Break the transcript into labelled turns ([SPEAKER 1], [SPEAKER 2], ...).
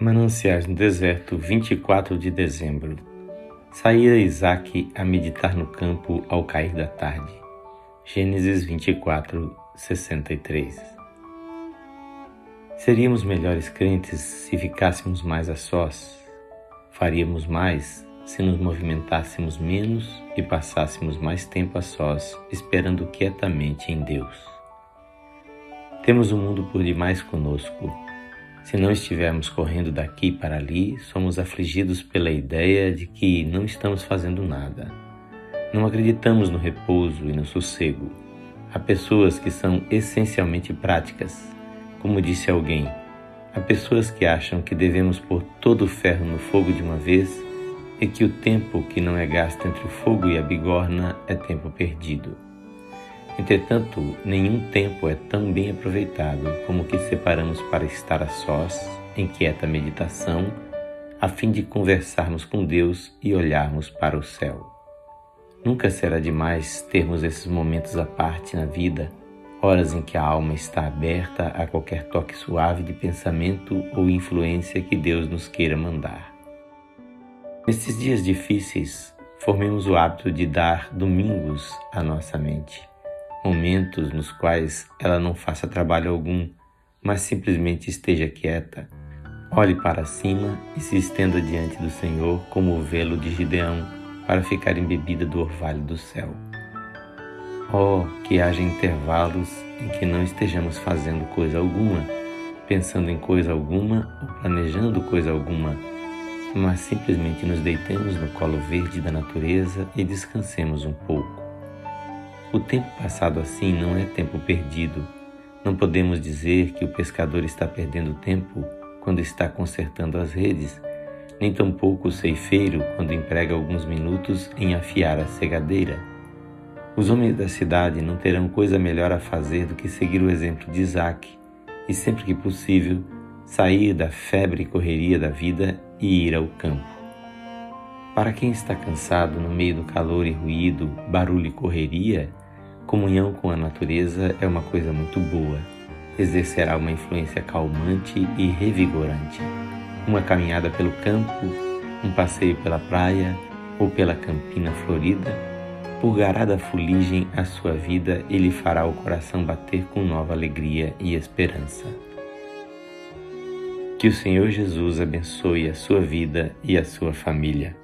[SPEAKER 1] Mananciais no deserto, 24 de dezembro. Saía Isaac a meditar no campo ao cair da tarde. Gênesis 24, 63. Seríamos melhores crentes se ficássemos mais a sós. Faríamos mais se nos movimentássemos menos e passássemos mais tempo a sós, esperando quietamente em Deus. Temos o mundo por demais conosco se não estivermos correndo daqui para ali, somos afligidos pela ideia de que não estamos fazendo nada. Não acreditamos no repouso e no sossego. Há pessoas que são essencialmente práticas. Como disse alguém, há pessoas que acham que devemos pôr todo o ferro no fogo de uma vez e que o tempo que não é gasto entre o fogo e a bigorna é tempo perdido. Entretanto, nenhum tempo é tão bem aproveitado como o que separamos para estar a sós, em quieta meditação, a fim de conversarmos com Deus e olharmos para o céu. Nunca será demais termos esses momentos à parte na vida, horas em que a alma está aberta a qualquer toque suave de pensamento ou influência que Deus nos queira mandar. Nesses dias difíceis, formemos o hábito de dar domingos à nossa mente momentos nos quais ela não faça trabalho algum, mas simplesmente esteja quieta. Olhe para cima e se estenda diante do Senhor como o velo de Gideão para ficar embebida do orvalho do céu. Oh, que haja intervalos em que não estejamos fazendo coisa alguma, pensando em coisa alguma ou planejando coisa alguma, mas simplesmente nos deitemos no colo verde da natureza e descansemos um pouco. O tempo passado assim não é tempo perdido. Não podemos dizer que o pescador está perdendo tempo quando está consertando as redes, nem tampouco o ceifeiro quando emprega alguns minutos em afiar a cegadeira. Os homens da cidade não terão coisa melhor a fazer do que seguir o exemplo de Isaac e, sempre que possível, sair da febre e correria da vida e ir ao campo. Para quem está cansado no meio do calor e ruído, barulho e correria, Comunhão com a natureza é uma coisa muito boa. Exercerá uma influência calmante e revigorante. Uma caminhada pelo campo, um passeio pela praia ou pela campina florida pulgará da fuligem a sua vida e lhe fará o coração bater com nova alegria e esperança. Que o Senhor Jesus abençoe a sua vida e a sua família.